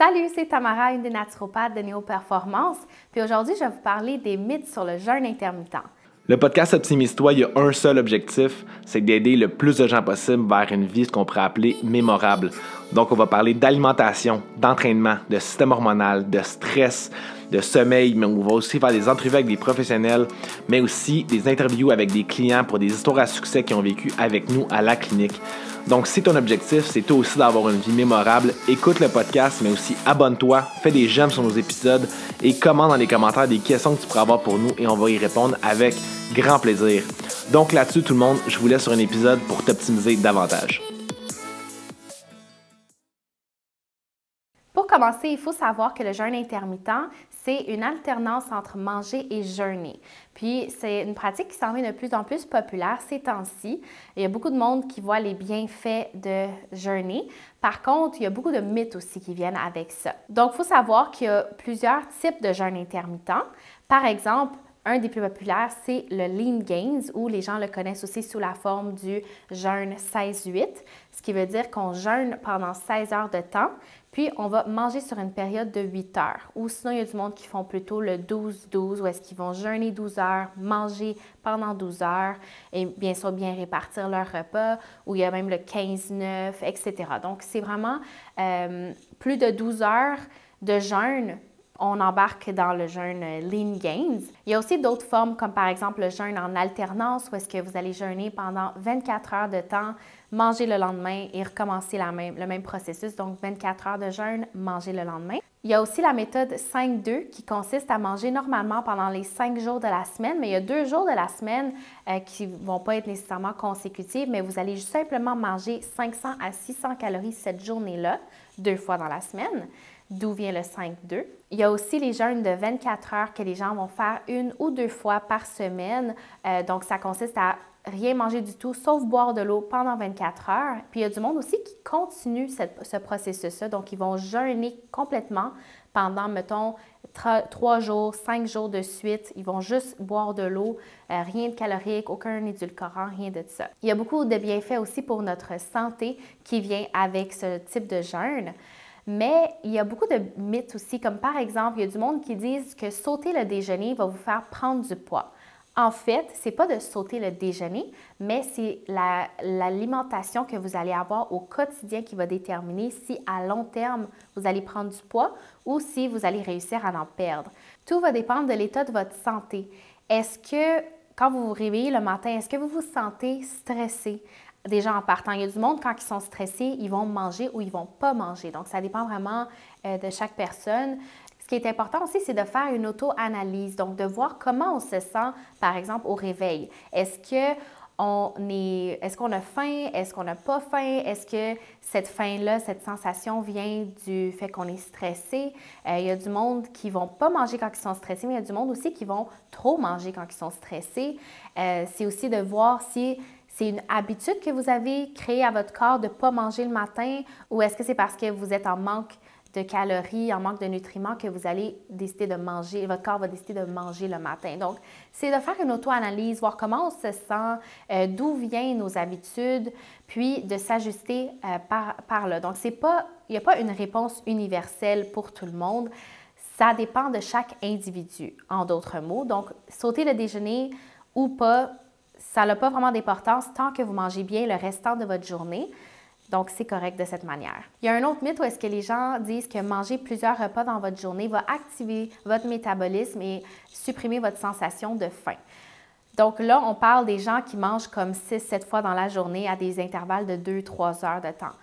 Salut, c'est Tamara, une des naturopathes de Néo Performance. Puis aujourd'hui, je vais vous parler des mythes sur le jeûne intermittent. Le podcast Optimise-toi, il y a un seul objectif, c'est d'aider le plus de gens possible vers une vie, ce qu'on pourrait appeler mémorable. Donc, on va parler d'alimentation, d'entraînement, de système hormonal, de stress, de sommeil, mais on va aussi faire des entrevues avec des professionnels, mais aussi des interviews avec des clients pour des histoires à succès qui ont vécu avec nous à la clinique. Donc, si ton objectif, c'est toi aussi d'avoir une vie mémorable, écoute le podcast, mais aussi abonne-toi, fais des j'aime sur nos épisodes et commente dans les commentaires des questions que tu pourras avoir pour nous et on va y répondre avec grand plaisir. Donc là-dessus, tout le monde, je vous laisse sur un épisode pour t'optimiser davantage. Pour commencer, il faut savoir que le jeûne intermittent, c'est une alternance entre manger et jeûner. Puis, c'est une pratique qui s'en vient de plus en plus populaire ces temps-ci. Il y a beaucoup de monde qui voit les bienfaits de jeûner. Par contre, il y a beaucoup de mythes aussi qui viennent avec ça. Donc, il faut savoir qu'il y a plusieurs types de jeûne intermittent. Par exemple, un des plus populaires, c'est le Lean Gains, ou les gens le connaissent aussi sous la forme du jeûne 16-8, ce qui veut dire qu'on jeûne pendant 16 heures de temps, puis, on va manger sur une période de 8 heures. Ou sinon, il y a du monde qui font plutôt le 12-12, où est-ce qu'ils vont jeûner 12 heures, manger pendant 12 heures, et bien sûr, bien répartir leur repas. Ou il y a même le 15-9, etc. Donc, c'est vraiment euh, plus de 12 heures de jeûne on embarque dans le jeûne Lean Gains. Il y a aussi d'autres formes, comme par exemple le jeûne en alternance, où est-ce que vous allez jeûner pendant 24 heures de temps, manger le lendemain et recommencer le même processus, donc 24 heures de jeûne, manger le lendemain. Il y a aussi la méthode 5-2 qui consiste à manger normalement pendant les 5 jours de la semaine, mais il y a deux jours de la semaine euh, qui ne vont pas être nécessairement consécutifs, mais vous allez simplement manger 500 à 600 calories cette journée-là, deux fois dans la semaine d'où vient le 5-2. Il y a aussi les jeûnes de 24 heures que les gens vont faire une ou deux fois par semaine. Euh, donc, ça consiste à rien manger du tout, sauf boire de l'eau pendant 24 heures. Puis il y a du monde aussi qui continue ce processus-là. Donc, ils vont jeûner complètement pendant, mettons, trois jours, cinq jours de suite. Ils vont juste boire de l'eau, euh, rien de calorique, aucun édulcorant, rien de ça. Il y a beaucoup de bienfaits aussi pour notre santé qui vient avec ce type de jeûne. Mais il y a beaucoup de mythes aussi, comme par exemple, il y a du monde qui disent que sauter le déjeuner va vous faire prendre du poids. En fait, ce n'est pas de sauter le déjeuner, mais c'est l'alimentation que vous allez avoir au quotidien qui va déterminer si à long terme vous allez prendre du poids ou si vous allez réussir à en perdre. Tout va dépendre de l'état de votre santé. Est-ce que quand vous vous réveillez le matin, est-ce que vous vous sentez stressé? déjà en partant. Il y a du monde, quand ils sont stressés, ils vont manger ou ils vont pas manger. Donc, ça dépend vraiment euh, de chaque personne. Ce qui est important aussi, c'est de faire une auto-analyse, donc de voir comment on se sent, par exemple, au réveil. Est-ce que on est, est-ce qu'on a faim? Est-ce qu'on n'a pas faim? Est-ce que cette faim-là, cette sensation vient du fait qu'on est stressé? Euh, il y a du monde qui vont pas manger quand ils sont stressés, mais il y a du monde aussi qui vont trop manger quand ils sont stressés. Euh, c'est aussi de voir si c'est une habitude que vous avez créée à votre corps de ne pas manger le matin ou est-ce que c'est parce que vous êtes en manque de calories, en manque de nutriments que vous allez décider de manger, votre corps va décider de manger le matin. Donc, c'est de faire une auto-analyse, voir comment on se sent, euh, d'où viennent nos habitudes, puis de s'ajuster euh, par, là. Donc, pas, il n'y a pas une réponse universelle pour tout le monde. Ça dépend de chaque individu, en d'autres mots. Donc, sauter le déjeuner ou pas, ça n'a pas vraiment d'importance tant que vous mangez bien le restant de votre journée. Donc, c'est correct de cette manière. Il y a un autre mythe où est-ce que les gens disent que manger plusieurs repas dans votre journée va activer votre métabolisme et supprimer votre sensation de faim. Donc là, on parle des gens qui mangent comme 6-7 fois dans la journée à des intervalles de 2-3 heures de temps.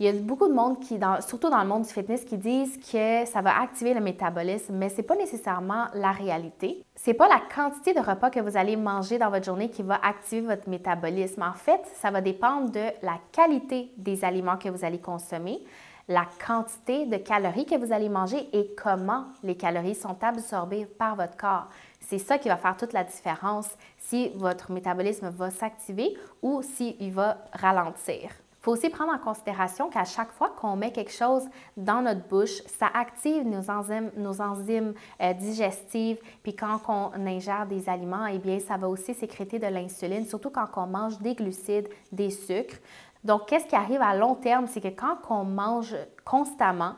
Il y a beaucoup de monde qui, surtout dans le monde du fitness, qui disent que ça va activer le métabolisme, mais ce n'est pas nécessairement la réalité. Ce n'est pas la quantité de repas que vous allez manger dans votre journée qui va activer votre métabolisme. En fait, ça va dépendre de la qualité des aliments que vous allez consommer, la quantité de calories que vous allez manger et comment les calories sont absorbées par votre corps. C'est ça qui va faire toute la différence si votre métabolisme va s'activer ou s'il va ralentir. Faut aussi prendre en considération qu'à chaque fois qu'on met quelque chose dans notre bouche, ça active nos enzymes, nos enzymes euh, digestives. Puis quand on ingère des aliments, eh bien, ça va aussi sécréter de l'insuline, surtout quand on mange des glucides, des sucres. Donc, qu'est-ce qui arrive à long terme, c'est que quand on mange constamment,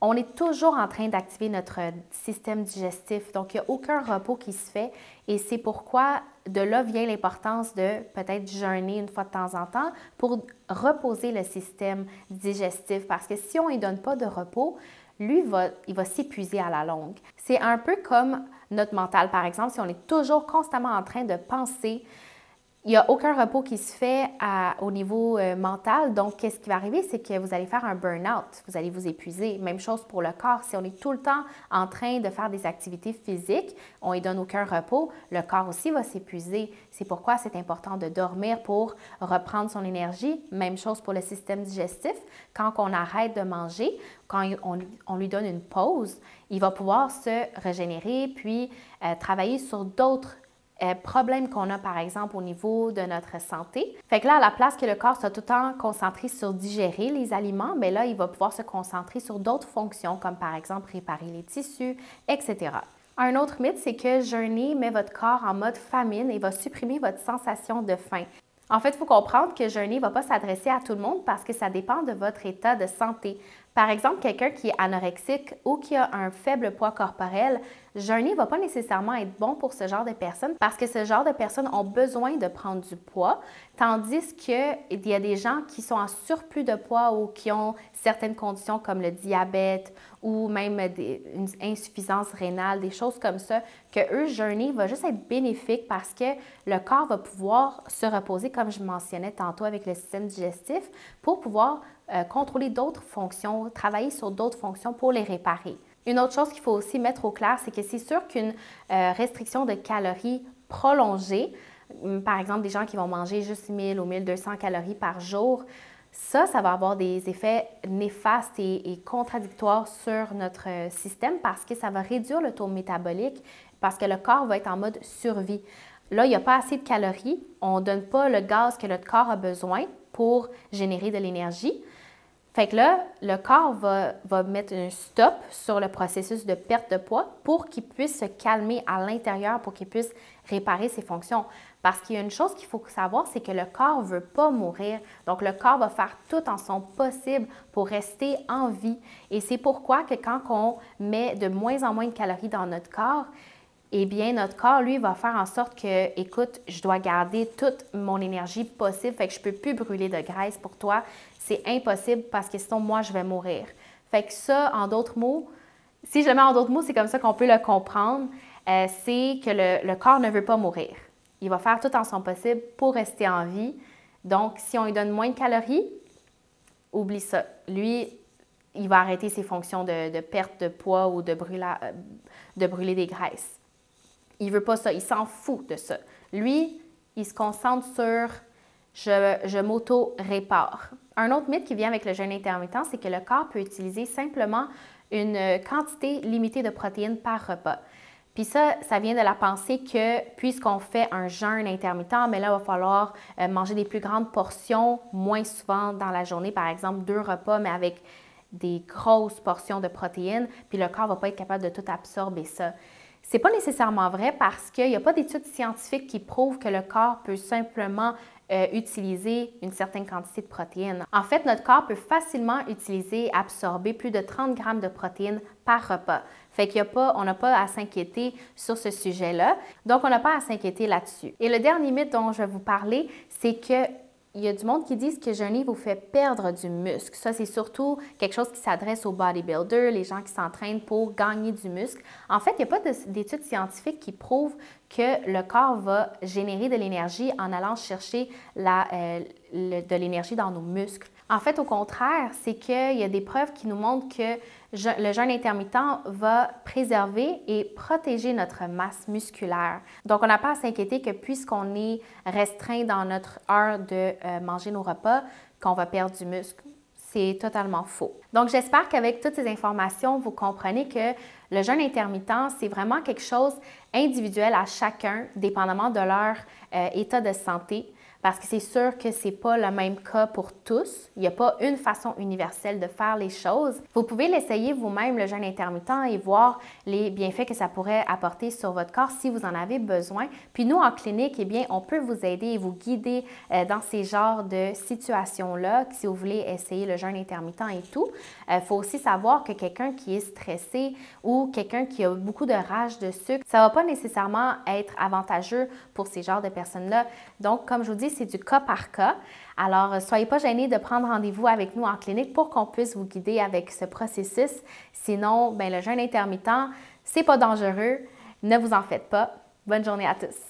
on est toujours en train d'activer notre système digestif. Donc, il n'y a aucun repos qui se fait. Et c'est pourquoi de là vient l'importance de peut-être jeûner une fois de temps en temps pour reposer le système digestif. Parce que si on ne lui donne pas de repos, lui, il va s'épuiser à la longue. C'est un peu comme notre mental, par exemple, si on est toujours constamment en train de penser il n'y a aucun repos qui se fait au niveau euh, mental. Donc, qu'est-ce qui va arriver? C'est que vous allez faire un burn-out. Vous allez vous épuiser. Même chose pour le corps. Si on est tout le temps en train de faire des activités physiques, on ne donne aucun repos, le corps aussi va s'épuiser. C'est pourquoi c'est important de dormir pour reprendre son énergie. Même chose pour le système digestif. Quand on arrête de manger, quand on, lui donne une pause, il va pouvoir se régénérer puis euh, travailler sur d'autres euh, problèmes qu'on a, par exemple, au niveau de notre santé. Fait que là, à la place que le corps soit tout le temps concentré sur digérer les aliments, mais là, il va pouvoir se concentrer sur d'autres fonctions, comme par exemple réparer les tissus, etc. Un autre mythe, c'est que jeûner met votre corps en mode famine et va supprimer votre sensation de faim. En fait, il faut comprendre que jeûner ne va pas s'adresser à tout le monde parce que ça dépend de votre état de santé. Par exemple, quelqu'un qui est anorexique ou qui a un faible poids corporel, jeûner ne va pas nécessairement être bon pour ce genre de personnes parce que ce genre de personnes ont besoin de prendre du poids, tandis qu'il y a des gens qui sont en surplus de poids ou qui ont certaines conditions comme le diabète ou même une insuffisance rénale, des choses comme ça, que eux, jeûner va juste être bénéfique parce que le corps va pouvoir se reposer, comme je mentionnais tantôt avec le système digestif, pour pouvoir euh, contrôler d'autres fonctions, travailler sur d'autres fonctions pour les réparer. Une autre chose qu'il faut aussi mettre au clair, c'est que c'est sûr qu'une euh, restriction de calories prolongée, hum, par exemple des gens qui vont manger juste 1000 ou 1200 calories par jour, ça, ça va avoir des effets néfastes et, contradictoires sur notre euh, système parce que ça va réduire le taux métabolique, parce que le corps va être en mode survie. Là, il n'y a pas assez de calories, on ne donne pas le gaz que notre corps a besoin pour générer de l'énergie. Fait que là, le corps va, mettre un stop sur le processus de perte de poids pour qu'il puisse se calmer à l'intérieur, pour qu'il puisse réparer ses fonctions. Parce qu'il y a une chose qu'il faut savoir, c'est que le corps ne veut pas mourir. Donc, le corps va faire tout en son possible pour rester en vie. Et c'est pourquoi que quand on met de moins en moins de calories dans notre corps, eh bien, notre corps, lui, va faire en sorte que, écoute, je dois garder toute mon énergie possible, fait que je ne peux plus brûler de graisse pour toi. C'est impossible parce que sinon, moi, je vais mourir. Fait que ça, en d'autres mots, si je le mets en d'autres mots, c'est comme ça qu'on peut le comprendre, euh, c'est que le, corps ne veut pas mourir. Il va faire tout en son possible pour rester en vie. Donc, si on lui donne moins de calories, oublie ça. Lui, il va arrêter ses fonctions de, perte de poids ou de euh, de brûler des graisses. Il veut pas ça, il s'en fout de ça. Lui, il se concentre sur je, je m'auto-répare. Un autre mythe qui vient avec le jeûne intermittent, c'est que le corps peut utiliser simplement une quantité limitée de protéines par repas. Puis ça, ça vient de la pensée que puisqu'on fait un jeûne intermittent, mais là, il va falloir euh, manger des plus grandes portions moins souvent dans la journée, par exemple deux repas, mais avec des grosses portions de protéines, puis le corps ne va pas être capable de tout absorber ça. C'est pas nécessairement vrai parce qu'il n'y a pas d'études scientifiques qui prouvent que le corps peut simplement euh, utiliser une certaine quantité de protéines. En fait, notre corps peut facilement utiliser, absorber plus de 30 grammes de protéines par repas. Fait qu'il y a pas, on n'a pas à s'inquiéter sur ce sujet-là. Donc, on n'a pas à s'inquiéter là-dessus. Et le dernier mythe dont je vais vous parler, c'est que il y a du monde qui dit que jeûner vous fait perdre du muscle. Ça, c'est surtout quelque chose qui s'adresse aux bodybuilders, les gens qui s'entraînent pour gagner du muscle. En fait, il n'y a pas d'études scientifiques qui prouvent que le corps va générer de l'énergie en allant chercher euh, de l'énergie dans nos muscles. En fait, au contraire, c'est qu'il y a des preuves qui nous montrent que le jeûne intermittent va préserver et protéger notre masse musculaire. Donc, on n'a pas à s'inquiéter que puisqu'on est restreint dans notre heure de euh, manger nos repas, qu'on va perdre du muscle. C'est totalement faux. Donc, j'espère qu'avec toutes ces informations, vous comprenez que le jeûne intermittent, c'est vraiment quelque chose individuel à chacun, dépendamment de leur euh, état de santé parce que c'est sûr que c'est pas le même cas pour tous. Il n'y a pas une façon universelle de faire les choses. Vous pouvez l'essayer vous-même, le jeûne intermittent, et voir les bienfaits que ça pourrait apporter sur votre corps si vous en avez besoin. Puis nous, en clinique, eh bien, on peut vous aider et vous guider euh, dans ces genres de situations-là, si vous voulez essayer le jeûne intermittent et tout. Il euh, faut aussi savoir que quelqu'un qui est stressé ou quelqu'un qui a beaucoup de rage de sucre, ça ne va pas nécessairement être avantageux pour ces genres de personnes-là. Donc, comme je vous dis, c'est du cas par cas. Alors, euh, soyez pas gênés de prendre rendez-vous avec nous en clinique pour qu'on puisse vous guider avec ce processus. Sinon, ben, le jeûne intermittent, c'est pas dangereux. Ne vous en faites pas. Bonne journée à tous.